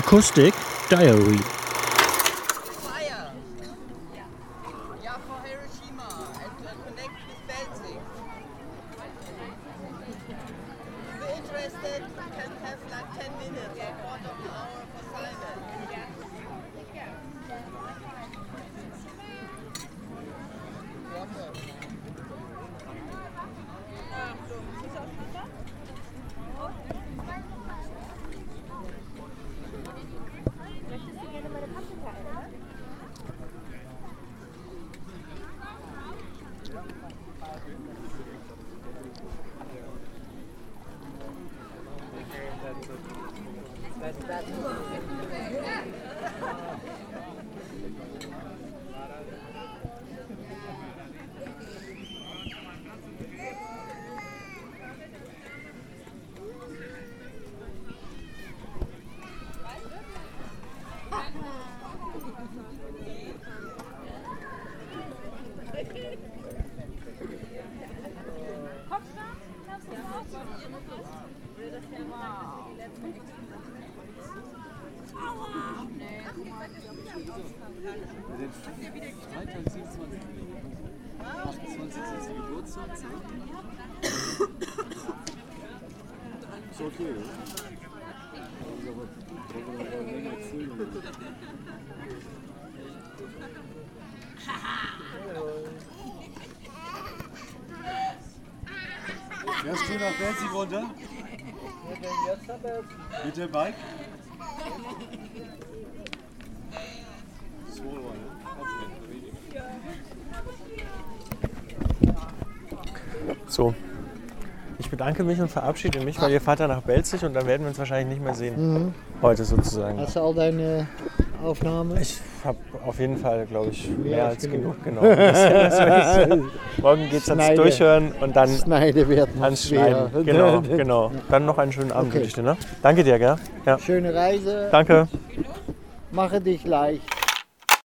Acoustic Diary. interested, can have like 10 minutes, quarter of an hour for silence. Kopf staan, kannst du raus? Wow. Freitag, 27. 28. ist Geburtstag. Ist okay, oder? Ist schön nach Belzig runter? Mit dem Bike? So. Ich bedanke mich und verabschiede mich, weil ihr fahrt dann nach Belzig und dann werden wir uns wahrscheinlich nicht mehr sehen. Heute sozusagen. Hast du all deine Aufnahmen? Ich habe auf jeden Fall, glaube ich, mehr, als als genug. genug. Genau. Das Morgen geht es ans. Durchhören und dann Schneide noch ans schwer. Schneiden. Genau, genau. Dann noch einen schönen Abend Okay. wünsche ich dir. Ne? Danke dir, gell? Ja. Schöne Reise. Danke. Mache dich leicht.